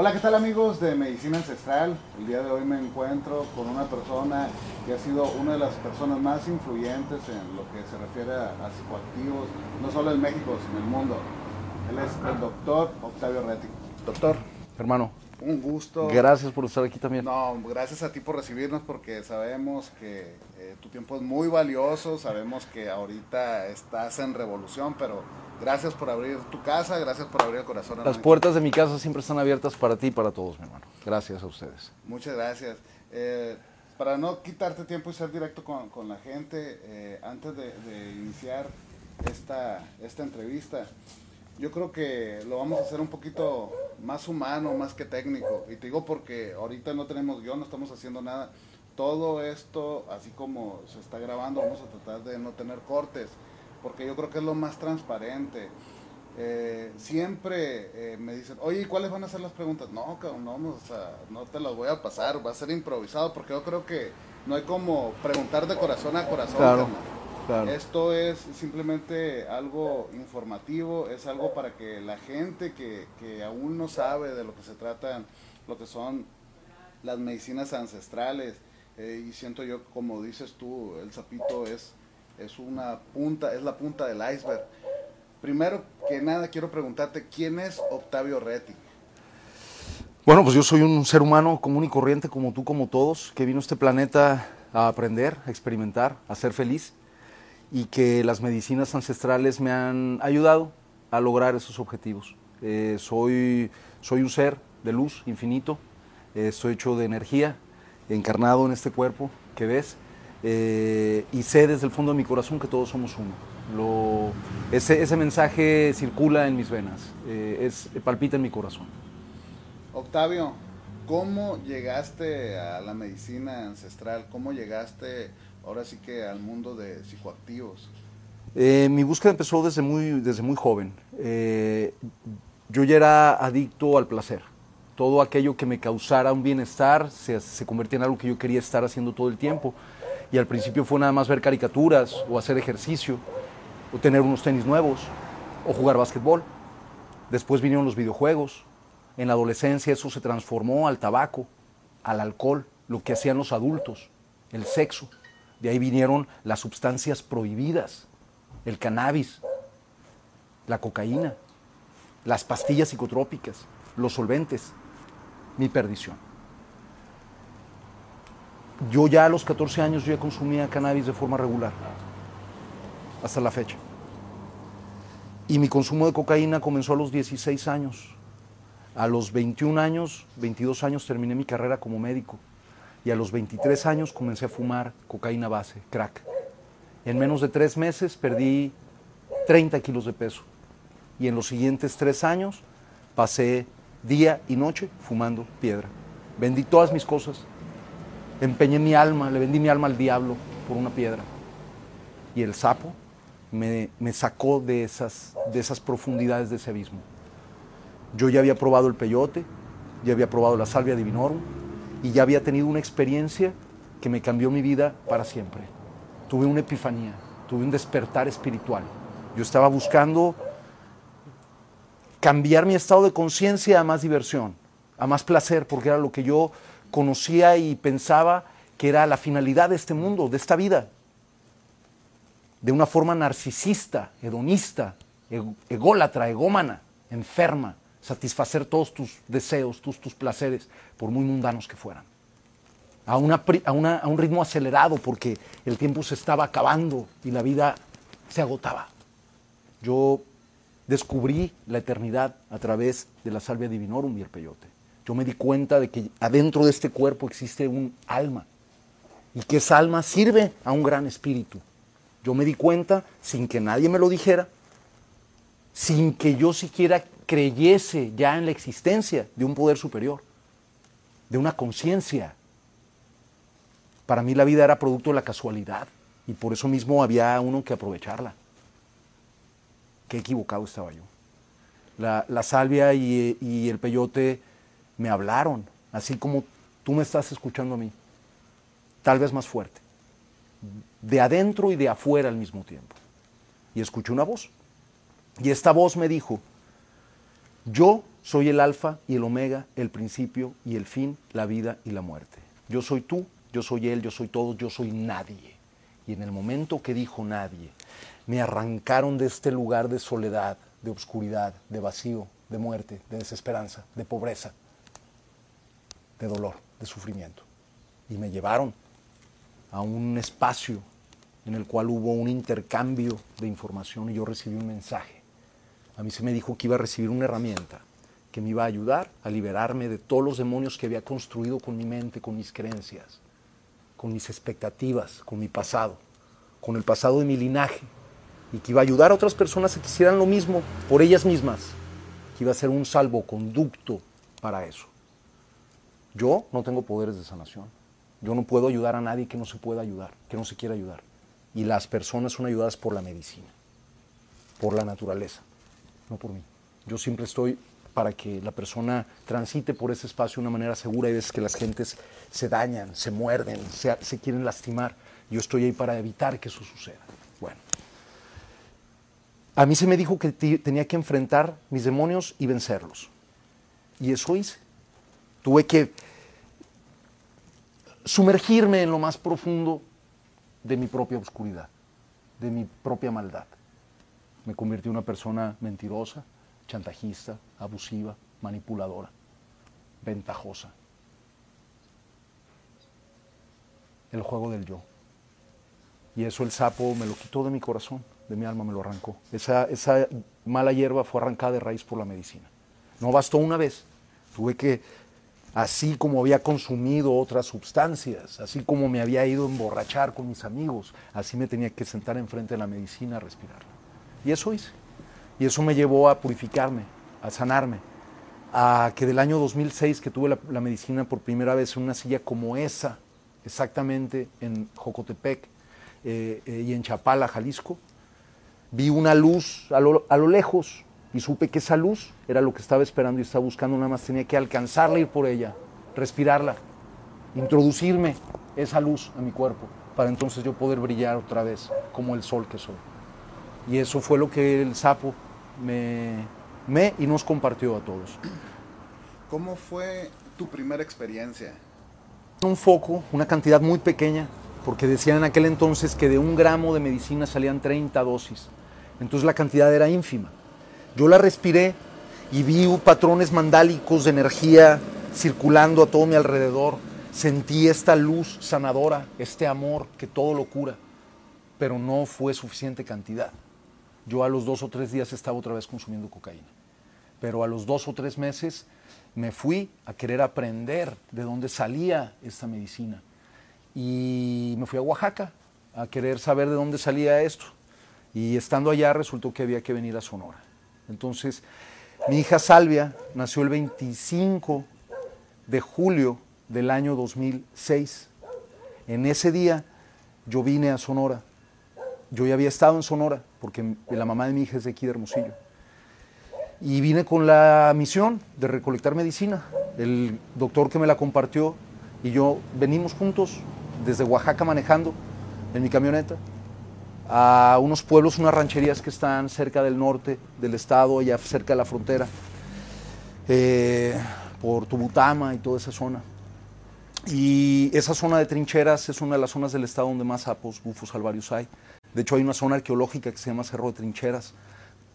Hola, ¿qué tal amigos de Medicina Ancestral? El día de hoy me encuentro con una persona que ha sido una de las personas más influyentes en lo que se refiere a, psicoactivos, no solo en México, sino en el mundo. Él es el doctor Octavio Retti. Doctor. Hermano. Un gusto. Gracias por estar aquí también. No, gracias a ti por recibirnos porque sabemos que eh, tu tiempo es muy valioso, sabemos que ahorita estás en revolución, pero Gracias por abrir tu casa, gracias por abrir el corazón. Las puertas de mi casa siempre están abiertas para ti y para todos, mi hermano. Gracias a ustedes. Muchas gracias. Eh, para no quitarte tiempo y ser directo con, la gente, eh, antes de, iniciar esta, esta entrevista, yo creo que lo vamos a hacer un poquito más humano, más que técnico. Y te digo porque ahorita no tenemos guion, no estamos haciendo nada. Todo esto, así como se está grabando, vamos a tratar de no tener cortes porque yo creo que es lo más transparente. Eh, siempre eh, me dicen, oye, ¿cuáles van a ser las preguntas? No, no, no te las voy a pasar, va a ser improvisado, porque yo creo que no hay como preguntar de corazón a corazón. Esto es simplemente algo informativo, es algo para que la gente que, que aún no sabe de lo que se trata, lo que son las medicinas ancestrales, eh, y siento yo, como dices tú, el sapito es es una punta, es la punta del iceberg. Primero que nada quiero preguntarte, ¿quién es Octavio Retti? Bueno, pues yo soy un ser humano común y corriente como tú, como todos, que vino a este planeta a aprender, a experimentar, a ser feliz y que las medicinas ancestrales me han ayudado a lograr esos objetivos. Eh, soy, soy un ser de luz infinito, eh, estoy hecho de energía, encarnado en este cuerpo que ves eh, y sé desde el fondo de mi corazón que todos somos uno. Ese, ese, mensaje circula en mis venas, eh, es, palpita en mi corazón. Octavio, ¿cómo llegaste a la medicina ancestral? ¿Cómo llegaste ahora sí que al mundo de psicoactivos? Eh, mi búsqueda empezó desde muy, desde muy joven. yo ya era adicto al placer. Todo aquello que me causara un bienestar se, se convertía en algo que yo quería estar haciendo todo el tiempo y al principio fue nada más ver caricaturas o hacer ejercicio o tener unos tenis nuevos o jugar básquetbol. Después vinieron los videojuegos. En la adolescencia eso se transformó al tabaco, al alcohol, lo que hacían los adultos, el sexo. De ahí vinieron las sustancias prohibidas, el cannabis, la cocaína, las pastillas psicotrópicas, los solventes, mi perdición yo ya a los 14 años yo ya consumía cannabis de forma regular, hasta la fecha. Y mi consumo de cocaína comenzó a los 16 años. A los 21 años, 22 años terminé mi carrera como médico. Y a los 23 años comencé a fumar cocaína base, crack. En menos de tres meses perdí 30 kilos de peso. Y en los siguientes tres años pasé día y noche fumando piedra. Vendí todas mis cosas, empeñé mi alma, le vendí mi alma al diablo por una piedra. Y el sapo me, sacó de esas, de esas profundidades de ese abismo. Yo ya había probado el peyote, ya había probado la salvia divinorum y ya había tenido una experiencia que me cambió mi vida para siempre. Tuve una epifanía, tuve un despertar espiritual. Yo estaba buscando cambiar mi estado de conciencia a más diversión, a más placer, porque era lo que yo conocía y pensaba que era la finalidad de este mundo, de esta vida. De una forma narcisista, hedonista, ególatra, egómana, enferma, satisfacer todos tus deseos, tus, tus placeres, por muy mundanos que fueran. A, a un ritmo acelerado porque el tiempo se estaba acabando y la vida se agotaba. Yo descubrí la eternidad a través de la salvia divinorum y el peyote yo me di cuenta de que adentro de este cuerpo existe un alma y que esa alma sirve a un gran espíritu. Yo me di cuenta sin que nadie me lo dijera, sin que yo siquiera creyese ya en la existencia de un poder superior, de una conciencia. Para mí la vida era producto de la casualidad y por eso mismo había uno que aprovecharla. Qué equivocado estaba yo. La, salvia y, y el peyote me hablaron, así como tú me estás escuchando a mí, tal vez más fuerte, de adentro y de afuera al mismo tiempo. Y escuché una voz. Y esta voz me dijo, yo Soy el alfa y el omega, el principio y el fin, la vida y la muerte. Yo soy tú, yo soy él, yo soy todo, yo soy nadie. Y en el momento que dijo nadie, me arrancaron de este lugar de soledad, de obscuridad, de vacío, de muerte, de desesperanza, de pobreza, de dolor, de sufrimiento. Y me llevaron a un espacio en el cual hubo un intercambio de información y yo recibí un mensaje. A mí se me dijo que iba a recibir una herramienta que me iba a ayudar a liberarme de todos los demonios que había construido con mi mente, con mis creencias, con mis expectativas, con mi pasado, con el pasado de mi linaje, y que iba a ayudar a otras personas a que hicieran lo mismo por ellas mismas, que iba a ser un salvoconducto para eso. Yo no tengo poderes de sanación. Yo no puedo ayudar a nadie que no se pueda ayudar, que no se quiera ayudar. Y las personas son ayudadas por la medicina, por la naturaleza, no por mí. Yo siempre estoy para que la persona transite por ese espacio de una manera segura y ves que las gentes se dañan, se muerden, se, se quieren lastimar. Yo estoy ahí para evitar que eso suceda. Bueno, a mí se me dijo que tenía que enfrentar mis demonios y vencerlos. Y eso hice. Tuve que sumergirme en lo más profundo de mi propia oscuridad, de mi propia maldad. Me convertí en una persona mentirosa, chantajista, abusiva, manipuladora, ventajosa. El juego del yo. Y eso el sapo me lo quitó de mi corazón, de mi alma me lo arrancó. Esa, esa mala hierba fue arrancada de raíz por la medicina. No bastó una vez, tuve que así como había consumido otras sustancias, así como me había ido a emborrachar con mis amigos, así me tenía que sentar enfrente de la medicina a respirar. Y eso hice. Y eso me llevó a purificarme, a sanarme, a que del año 2006 que tuve la, medicina por primera vez en una silla como esa, exactamente en Jocotepec eh, eh, y en Chapala, Jalisco, vi una luz a lo, a lo lejos, y supe que esa luz era lo que estaba esperando y estaba buscando, nada más tenía que alcanzarla, ir por ella, respirarla, introducirme esa luz a mi cuerpo, para entonces yo poder brillar otra vez como el sol que soy. Y eso fue lo que el sapo me, me y nos compartió a todos. ¿Cómo fue tu primera experiencia? Un foco, una cantidad muy pequeña, porque decían en aquel entonces que de un gramo de medicina salían 30 dosis. Entonces la cantidad era ínfima. Yo la respiré y vi patrones mandálicos de energía circulando a todo mi alrededor. Sentí esta luz sanadora, este amor que todo lo cura, pero no fue suficiente cantidad. Yo a los dos o tres días estaba otra vez consumiendo cocaína, pero a los dos o tres meses me fui a querer aprender de dónde salía esta medicina y me fui a Oaxaca a querer saber de dónde salía esto. Y estando allá resultó que había que venir a Sonora. Entonces, mi hija Salvia nació el 25 de julio del año 2006. En ese día yo vine a Sonora. Yo ya había estado en Sonora porque la mamá de mi hija es de aquí de Hermosillo. Y vine con la misión de recolectar medicina. El doctor que me la compartió y yo venimos juntos desde Oaxaca manejando en mi camioneta a unos pueblos, unas rancherías que están cerca del norte del estado, allá cerca de la frontera, eh, por Tubutama y toda esa zona. Y esa zona de trincheras es una de las zonas del estado donde más sapos, bufos salvarios hay. De hecho, hay una zona arqueológica que se llama Cerro de Trincheras.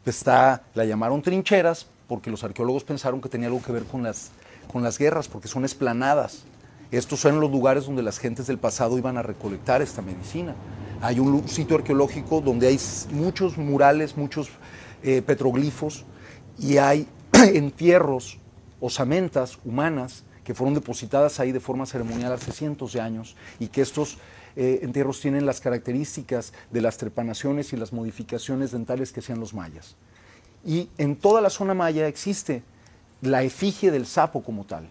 Está, la llamaron trincheras porque los arqueólogos pensaron que tenía algo que ver con las, con las guerras, porque son esplanadas. Estos son los lugares donde las gentes del pasado iban a recolectar esta medicina. Hay un sitio arqueológico donde hay muchos murales, muchos eh, petroglifos y hay entierros, osamentas humanas que fueron depositadas ahí de forma ceremonial hace cientos de años y que estos eh, entierros tienen las características de las trepanaciones y las modificaciones dentales que hacían los mayas. Y en toda la zona maya existe la efigie del sapo como tal.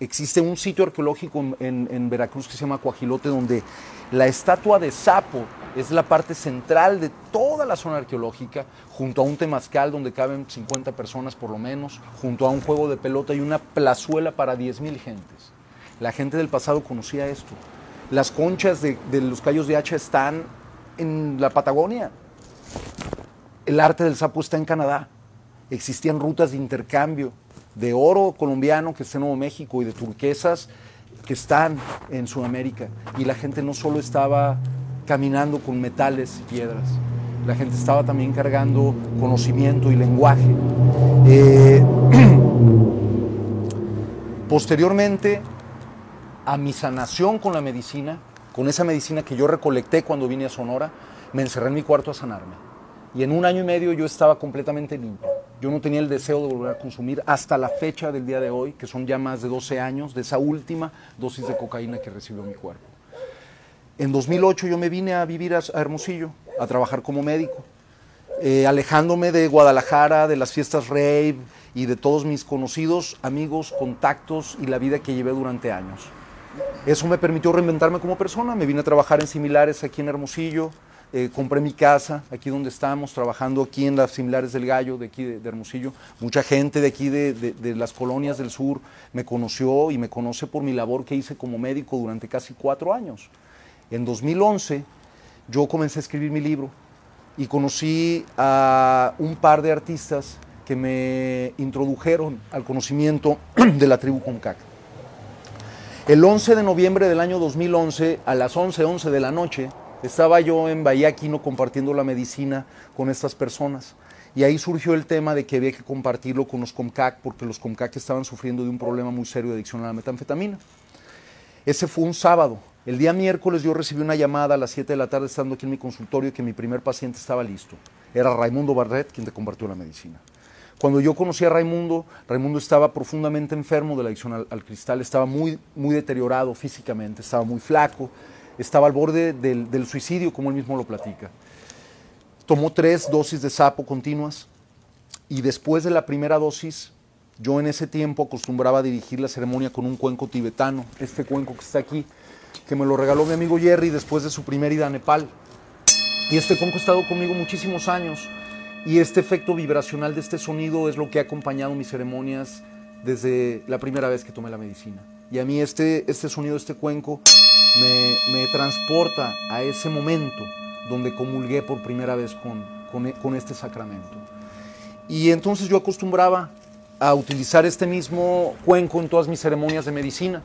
Existe un sitio arqueológico en, Veracruz que se llama Coajilote, donde la estatua de Sapo es la parte central de toda la zona arqueológica, junto a un temazcal donde caben 50 personas por lo menos, junto a un juego de pelota y una plazuela para 10.000 gentes. La gente del pasado conocía esto. Las conchas de, los callos de hacha están en la Patagonia. El arte del sapo está en Canadá. Existían rutas de intercambio de oro colombiano que está en Nuevo México y de turquesas que están en Sudamérica. Y la gente no solo estaba caminando con metales y piedras, la gente estaba también cargando conocimiento y lenguaje. Eh, posteriormente, a mi sanación con la medicina, con esa medicina que yo recolecté cuando vine a Sonora, me encerré en mi cuarto a sanarme. Y en un año y medio yo estaba completamente limpio. Yo no tenía el deseo de volver a consumir hasta la fecha del día de hoy, que son ya más de 12 años, de esa última dosis de cocaína que recibió mi cuerpo. En 2008 yo me vine a vivir a Hermosillo, a trabajar como médico, eh, alejándome de Guadalajara, de las fiestas rave y de todos mis conocidos, amigos, contactos y la vida que llevé durante años. Eso me permitió reinventarme como persona, me vine a trabajar en similares aquí en Hermosillo, eh, compré mi casa aquí donde estamos, trabajando aquí en las similares del Gallo, de aquí de, Hermosillo. Mucha gente de aquí de, de, las colonias del sur me conoció y me conoce por mi labor que hice como médico durante casi cuatro años. En 2011 yo comencé a escribir mi libro y conocí a un par de artistas que me introdujeron al conocimiento de la tribu Comcac. El 11 de noviembre del año 2011, a las 11:11 11 de la noche, estaba yo en Bahía Aquino compartiendo la medicina con estas personas. Y ahí surgió el tema de que había que compartirlo con los Comcac, porque los Comcac estaban sufriendo de un problema muy serio de adicción a la metanfetamina. Ese fue un sábado. El día miércoles yo recibí una llamada a las 7 de la tarde estando aquí en mi consultorio que mi primer paciente estaba listo. Era Raimundo Barret quien te compartió la medicina. Cuando yo conocí a Raimundo, Raimundo estaba profundamente enfermo de la adicción al, al, cristal, estaba muy, muy deteriorado físicamente, estaba muy flaco, estaba al borde del, suicidio, como él mismo lo platica. Tomó tres dosis de sapo continuas y después de la primera dosis, yo en ese tiempo acostumbraba dirigir la ceremonia con un cuenco tibetano, este cuenco que está aquí, que me lo regaló mi amigo Jerry después de su primera ida a Nepal. Y este cuenco ha estado conmigo muchísimos años y este efecto vibracional de este sonido es lo que ha acompañado mis ceremonias desde la primera vez que tomé la medicina. Y a mí este, este sonido, este cuenco, me, transporta a ese momento donde comulgué por primera vez con, con, este sacramento. Y entonces yo acostumbraba a utilizar este mismo cuenco en todas mis ceremonias de medicina.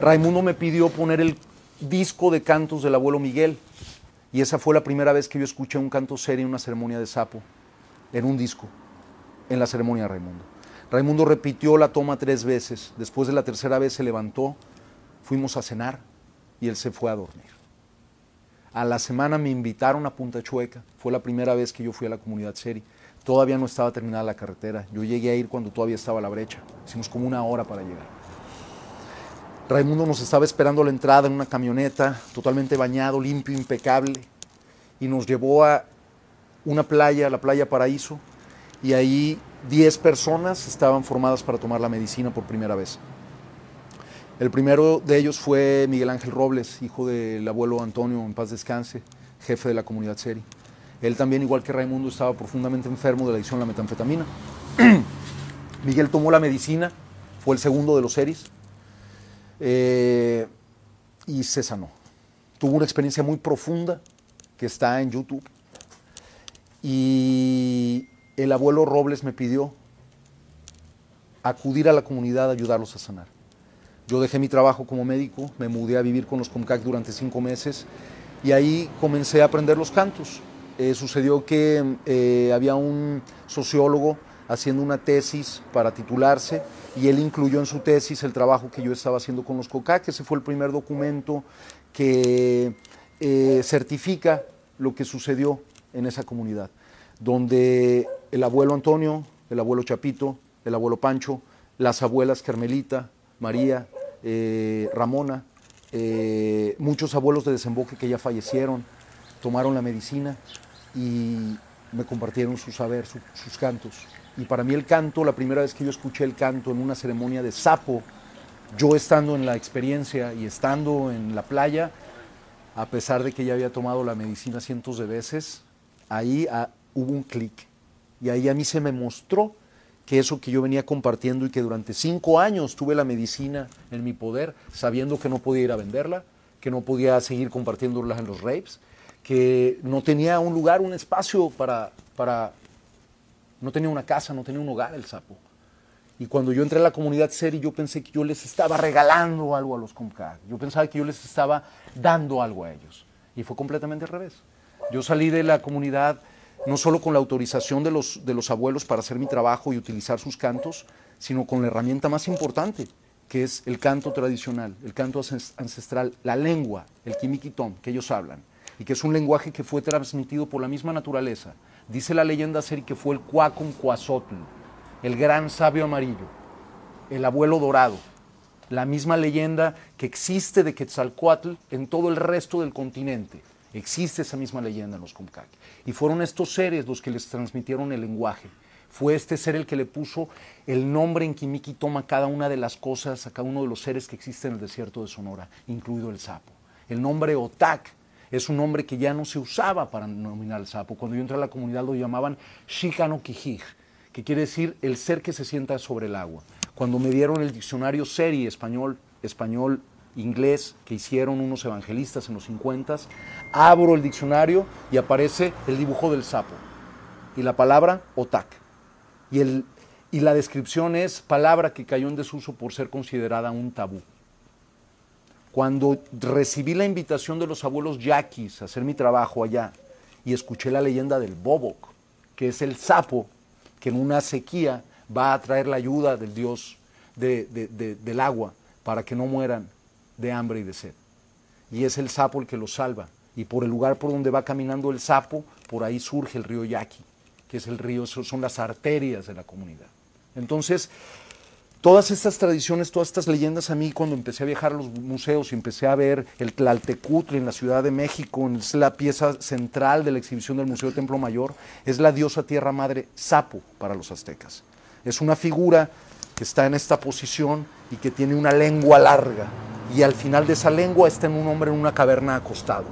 Raimundo me pidió poner el disco de cantos del abuelo Miguel y esa fue la primera vez que yo escuché un canto serio en una ceremonia de sapo, en un disco, en la ceremonia de Raimundo. Raimundo repitió la toma tres veces, después de la tercera vez se levantó fuimos a cenar y él se fue a dormir. A la semana me invitaron a Punta Chueca, fue la primera vez que yo fui a la comunidad Seri. Todavía no estaba terminada la carretera, yo llegué a ir cuando todavía estaba la brecha, hicimos como una hora para llegar. Raimundo nos estaba esperando a la entrada en una camioneta, totalmente bañado, limpio, impecable, y nos llevó a una playa, la playa Paraíso, y ahí 10 personas estaban formadas para tomar la medicina por primera vez. El primero de ellos fue Miguel Ángel Robles, hijo del abuelo Antonio, en paz descanse, jefe de la comunidad Seri. Él también, igual que Raimundo, estaba profundamente enfermo de la adicción a la metanfetamina. Miguel tomó la medicina, fue el segundo de los Seris, eh, y se sanó. Tuvo una experiencia muy profunda que está en YouTube. Y el abuelo Robles me pidió acudir a la comunidad a ayudarlos a sanar. Yo dejé mi trabajo como médico, me mudé a vivir con los Comcac durante cinco meses y ahí comencé a aprender los cantos. Eh, sucedió que eh, había un sociólogo haciendo una tesis para titularse y él incluyó en su tesis el trabajo que yo estaba haciendo con los COCAC. Ese fue el primer documento que eh, certifica lo que sucedió en esa comunidad, donde el abuelo Antonio, el abuelo Chapito, el abuelo Pancho, las abuelas Carmelita, María, eh, Ramona, eh, muchos abuelos de desemboque que ya fallecieron, tomaron la medicina y me compartieron su saber, sus cantos. Y para mí el canto, la primera vez que yo escuché el canto en una ceremonia de sapo, yo estando en la experiencia y estando en la playa, a pesar de que ya había tomado la medicina cientos de veces, ahí ah, hubo un clic. Y ahí a mí se me mostró que eso que yo venía compartiendo y que durante cinco años tuve la medicina en mi poder, sabiendo que no podía ir a venderla, que no podía seguir compartiéndola en los rapes, que no tenía un lugar, un espacio para, para, no tenía una casa, no tenía un hogar el sapo. Y cuando yo entré a la comunidad Seri, yo pensé que yo les estaba regalando algo a los Comcag. Yo pensaba que yo les estaba dando algo a ellos. Y fue completamente al revés. Yo salí de la comunidad no solo con la autorización de los, de los abuelos para hacer mi trabajo y utilizar sus cantos, sino con la herramienta más importante, que es el canto tradicional, el canto ancestral, la lengua, el quimiquitón que ellos hablan, y que es un lenguaje que fue transmitido por la misma naturaleza. Dice la leyenda Seri que fue el Cuacum Cuazotl, el gran sabio amarillo, el abuelo dorado, la misma leyenda que existe de Quetzalcoatl en todo el resto del continente. Existe esa misma leyenda en los Comcac. Y fueron estos seres los que les transmitieron el lenguaje. Fue este ser el que le puso el nombre en Kimiki toma cada una de las cosas, a cada uno de los seres que existen en el desierto de Sonora, incluido el sapo. El nombre Otak es un nombre que ya no se usaba para denominar al sapo. Cuando yo entré a la comunidad lo llamaban Shikano Kijij, que quiere decir el ser que se sienta sobre el agua. Cuando me dieron el diccionario Seri español, español inglés que hicieron unos evangelistas en los 50, abro el diccionario y aparece el dibujo del sapo y la palabra otak. Y, el, y la descripción es palabra que cayó en desuso por ser considerada un tabú. Cuando recibí la invitación de los abuelos yaquis a hacer mi trabajo allá y escuché la leyenda del bobok, que es el sapo que en una sequía va a traer la ayuda del Dios del agua para que no mueran de hambre y de sed. Y es el sapo el que los salva. Y por el lugar por donde va caminando el sapo, por ahí surge el río Yaqui, que es el río, son las arterias de la comunidad. Entonces, todas estas tradiciones, todas estas leyendas a mí cuando empecé a viajar a los museos y empecé a ver el Tlaltecutli en la Ciudad de México, es la pieza central de la exhibición del Museo Templo Mayor, es la diosa tierra madre Sapo para los aztecas. Es una figura que está en esta posición y que tiene una lengua larga y al final de esa lengua está en un hombre en una caverna acostado.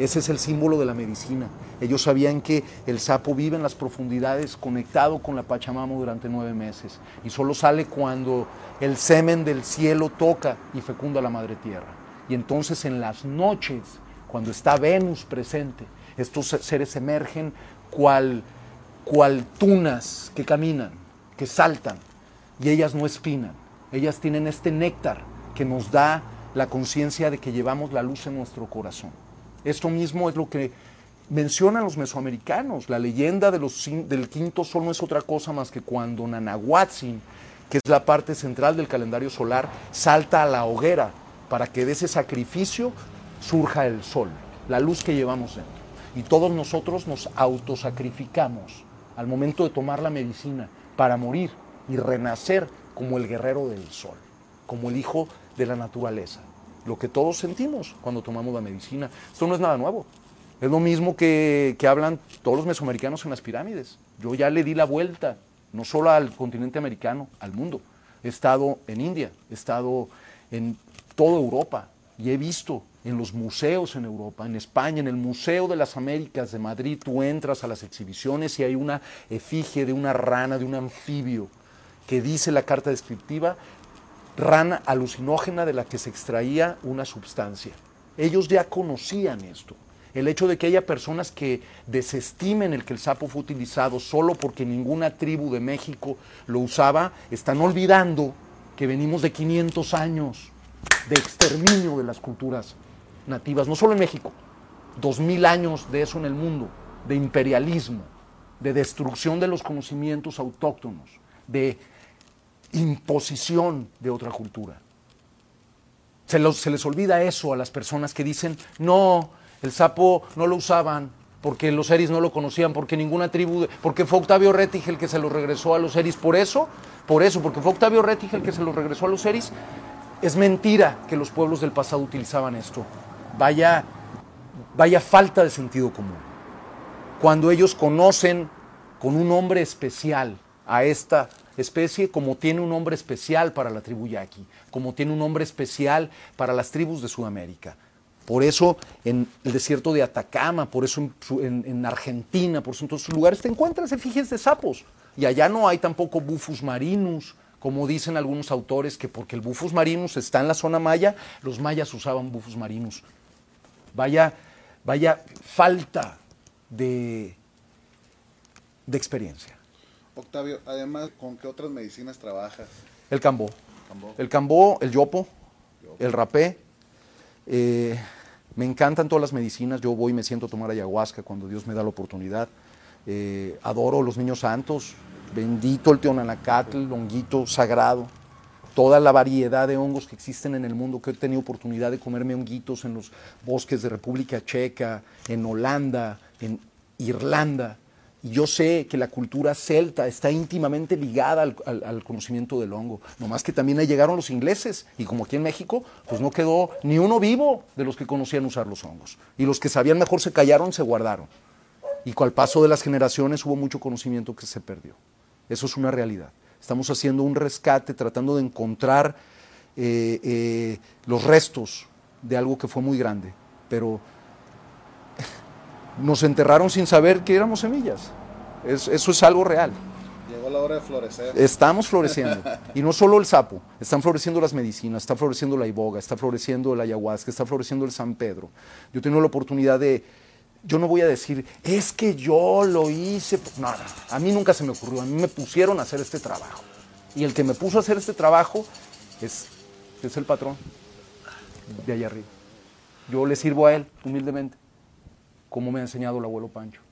Ese es el símbolo de la medicina. Ellos sabían que el sapo vive en las profundidades conectado con la Pachamama durante nueve meses y solo sale cuando el semen del cielo toca y fecunda la madre tierra. Y entonces en las noches, cuando está Venus presente, estos seres emergen cual, cual tunas que caminan, que saltan y ellas no espinan. Ellas tienen este néctar que nos da la conciencia de que llevamos la luz en nuestro corazón. Esto mismo es lo que mencionan los mesoamericanos. La leyenda del quinto sol no es otra cosa más que cuando Nanahuatzin, que es la parte central del calendario solar, salta a la hoguera para que de ese sacrificio surja el sol, la luz que llevamos dentro. Y todos nosotros nos autosacrificamos al momento de tomar la medicina para morir y renacer como el guerrero del sol, como el hijo de la naturaleza. Lo que todos sentimos cuando tomamos la medicina. Esto no es nada nuevo. Es lo mismo que, hablan todos los mesoamericanos en las pirámides. Yo ya le di la vuelta, no solo al continente americano, al mundo. He estado en India, he estado en toda Europa y he visto en los museos en Europa, en España, en el Museo de las Américas de Madrid, tú entras a las exhibiciones y hay una efigie de una rana, de un anfibio, que dice la carta descriptiva, rana alucinógena de la que se extraía una sustancia. Ellos ya conocían esto. El hecho de que haya personas que desestimen el que el sapo fue utilizado solo porque ninguna tribu de México lo usaba, están olvidando que venimos de 500 años de exterminio de las culturas nativas, no solo en México, 2000 años de eso en el mundo, de imperialismo, de destrucción de los conocimientos autóctonos, de imposición de otra cultura. Se, les olvida eso a las personas que dicen, no, el sapo no lo usaban porque los eris no lo conocían, porque ninguna tribu, porque fue Octavio Rettig el que se lo regresó a los eris. Por eso, por eso, porque fue Octavio Rettig el que se lo regresó a los eris, es mentira que los pueblos del pasado utilizaban esto. Vaya, vaya falta de sentido común. Cuando ellos conocen con un nombre especial a esta especie como tiene un nombre especial para la tribu yaqui, como tiene un nombre especial para las tribus de Sudamérica. Por eso en el desierto de Atacama, por eso en, Argentina, por eso en todos esos lugares te encuentras efigies de sapos. Y allá no hay tampoco bufus marinus, como dicen algunos autores, que porque el bufus marinus está en la zona maya, los mayas usaban bufus marinus. Vaya, vaya falta de, de experiencia. Octavio, además, ¿con qué otras medicinas trabajas? El cambó. El cambó, el yopo, el rapé. Eh, me encantan todas las medicinas. Yo voy y me siento a tomar ayahuasca cuando Dios me da la oportunidad. Eh, adoro los niños santos. Bendito el teonanacatl, honguito sagrado. Toda la variedad de hongos que existen en el mundo, que he tenido oportunidad de comerme honguitos en los bosques de República Checa, en Holanda, en Irlanda. Y yo sé que la cultura celta está íntimamente ligada al, al- al conocimiento del hongo. No más que también ahí llegaron los ingleses. Y como aquí en México, pues no quedó ni uno vivo de los que conocían usar los hongos. Y los que sabían mejor se callaron, se guardaron. Y el paso de las generaciones hubo mucho conocimiento que se perdió. Eso es una realidad. Estamos haciendo un rescate, tratando de encontrar eh, eh, los restos de algo que fue muy grande. Pero nos enterraron sin saber que éramos semillas. Es- eso es algo real. Llegó la hora de florecer. Estamos floreciendo. Y no solo el sapo, están floreciendo las medicinas, está floreciendo la iboga, está floreciendo el ayahuasca, está floreciendo el San Pedro. Yo tengo la oportunidad de, yo no voy a decir, es que yo lo hice. No, no, a mí nunca se me ocurrió, a mí me pusieron a hacer este trabajo. Y el que me puso a hacer este trabajo es, es el patrón de allá arriba. Yo le sirvo a él humildemente, como me ha enseñado el abuelo Pancho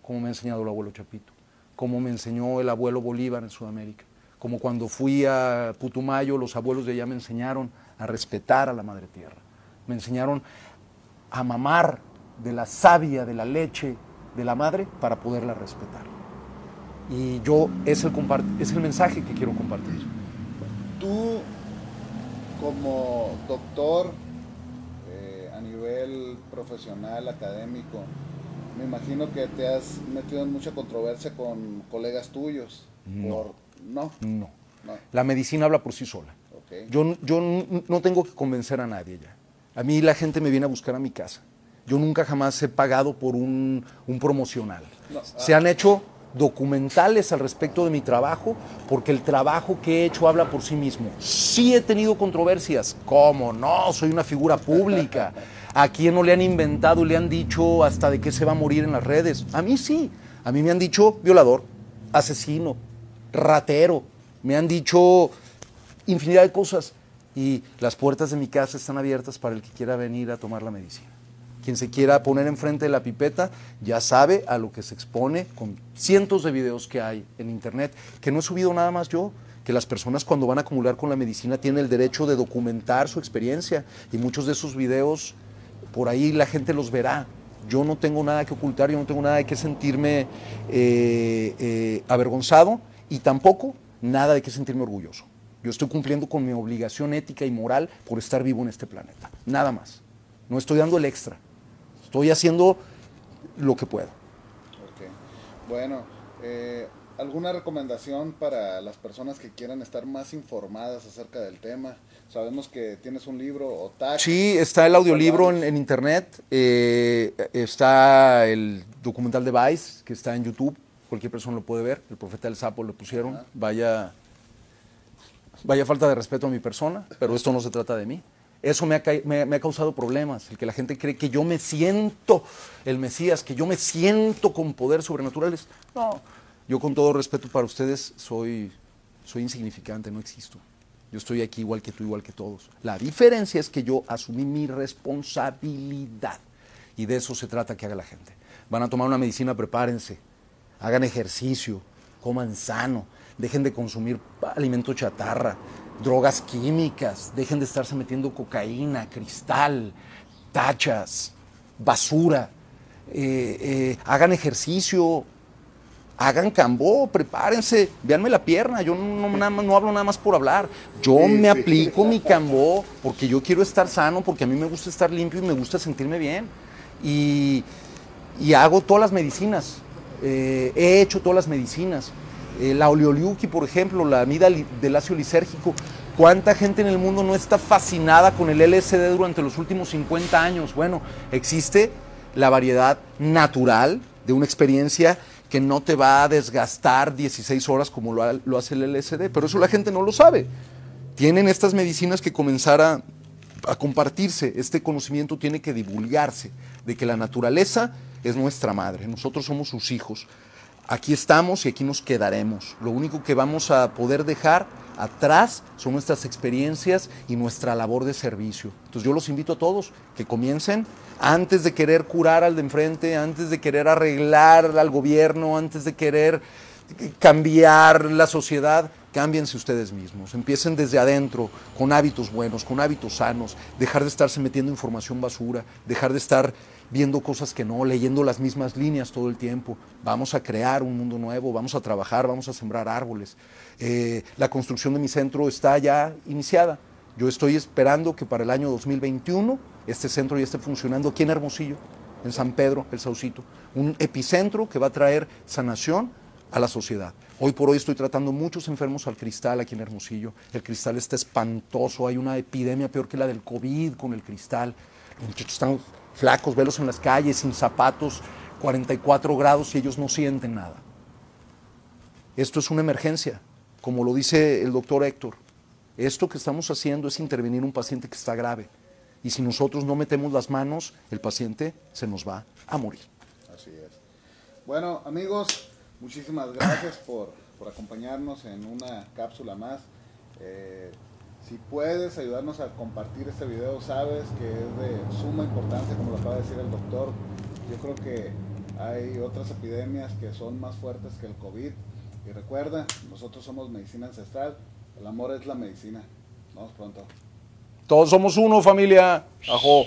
como me ha enseñado el abuelo Chapito, como me enseñó el abuelo Bolívar en Sudamérica, como cuando fui a Putumayo, los abuelos de allá me enseñaron a respetar a la madre tierra, me enseñaron a mamar de la savia, de la leche de la madre para poderla respetar. Y yo es el, es el mensaje que quiero compartir. Tú, como doctor, nivel profesional, académico, me imagino que te has metido en mucha controversia con colegas tuyos. No. Por- no. No. No. La medicina habla por sí sola. Ok. Yo, yo no tengo que convencer a nadie ya. A mí la gente me viene a buscar a mi casa. Yo nunca jamás he pagado por un, un promocional. No, Se han hecho documentales al respecto de mi trabajo porque el trabajo que he hecho habla por sí mismo. Sí he tenido controversias. ¿Cómo no? Soy una figura pública. ¿A quién no le han inventado y le han dicho hasta de qué se va a morir en las redes? A mí sí. A mí me han dicho violador, asesino, ratero. Me han dicho infinidad de cosas. Y las puertas de mi casa están abiertas para el que quiera venir a tomar la medicina. Quien se quiera poner enfrente de la pipeta ya sabe a lo que se expone con cientos de videos que hay en internet, que no he subido nada más yo, que las personas cuando van a acumular con la medicina tienen el derecho de documentar su experiencia y muchos de esos videos por ahí la gente los verá. Yo no tengo nada que ocultar, yo no tengo nada de que sentirme eh, eh, avergonzado y tampoco nada de que sentirme orgulloso. Yo estoy cumpliendo con mi obligación ética y moral por estar vivo en este planeta. Nada más. No estoy dando el extra. Estoy haciendo lo que puedo. Ok. Bueno, eh, ¿alguna recomendación para las personas que quieran estar más informadas acerca del tema? Sabemos que tienes un libro, OTAC. Sí, está el audiolibro en, en internet, eh, está el documental de Vice, que está en YouTube, cualquier persona lo puede ver, el profeta del sapo lo pusieron, vaya, vaya falta de respeto a mi persona, pero esto no se trata de mí. Eso me ha, me- me ha causado problemas, el que la gente cree que yo me siento el Mesías, que yo me siento con poder sobrenaturales. No, yo con todo respeto para ustedes soy, soy insignificante, no existo. Yo estoy aquí igual que tú, igual que todos. La diferencia es que yo asumí mi responsabilidad. Y de eso se trata que haga la gente. Van a tomar una medicina, prepárense. Hagan ejercicio, coman sano, dejen de consumir alimento chatarra, drogas químicas, dejen de estarse metiendo cocaína, cristal, tachas, basura. Eh, eh, hagan ejercicio, hagan cambó, prepárense, véanme la pierna, yo no, nada más- no hablo nada más por hablar, yo Sí, me sí. aplico mi cambó porque yo quiero estar sano, porque a mí me gusta estar limpio y me gusta sentirme bien. Y, y hago todas las medicinas, eh, he hecho todas las medicinas. Eh, la oleoliuqui, por ejemplo, la amida del ácido lisérgico. ¿Cuánta gente en el mundo no está fascinada con el LSD durante los últimos 50 años? Bueno, existe la variedad natural de una experiencia que no te va a desgastar 16 horas como lo, ha- lo hace el LSD, pero eso la gente no lo sabe. Tienen estas medicinas que comenzar a, a compartirse, este conocimiento tiene que divulgarse, de que la naturaleza es nuestra madre, nosotros somos sus hijos. aquí estamos y aquí nos quedaremos. Lo único que vamos a poder dejar atrás son nuestras experiencias y nuestra labor de servicio. Entonces yo los invito a todos que comiencen. Antes de querer curar al de enfrente, antes de querer arreglar al gobierno, antes de querer cambiar la sociedad, cámbiense ustedes mismos, empiecen desde adentro, con hábitos buenos, con hábitos sanos, dejar de estarse metiendo información basura, dejar de estar viendo cosas que no, leyendo las mismas líneas todo el tiempo. Vamos a crear un mundo nuevo, vamos a trabajar, vamos a sembrar árboles. Eh, la construcción de mi centro está ya iniciada. Yo estoy esperando que para el año 2021 este centro ya esté funcionando aquí en Hermosillo, en San Pedro, el Saucito. Un epicentro que va a traer sanación a la sociedad. Hoy por hoy estoy tratando muchos enfermos al cristal aquí en Hermosillo. El cristal está espantoso, hay una epidemia peor que la del COVID con el cristal. Los muchachos están flacos, velos en las calles, sin zapatos, 44 grados y ellos no sienten nada. Esto es una emergencia, como lo dice el doctor Héctor. Esto que estamos haciendo es intervenir un paciente que está grave. Y si nosotros no metemos las manos, el paciente se nos va a morir. Así es. Bueno, amigos, muchísimas gracias por, por acompañarnos en una cápsula más. Eh, si puedes ayudarnos a compartir este video, sabes que es de suma importancia, como lo acaba de decir el doctor. Yo creo que hay otras epidemias que son más fuertes que el COVID. Y recuerda, nosotros somos medicina ancestral, el amor es la medicina. Nos vemos pronto. Todos somos uno, familia. Ajo.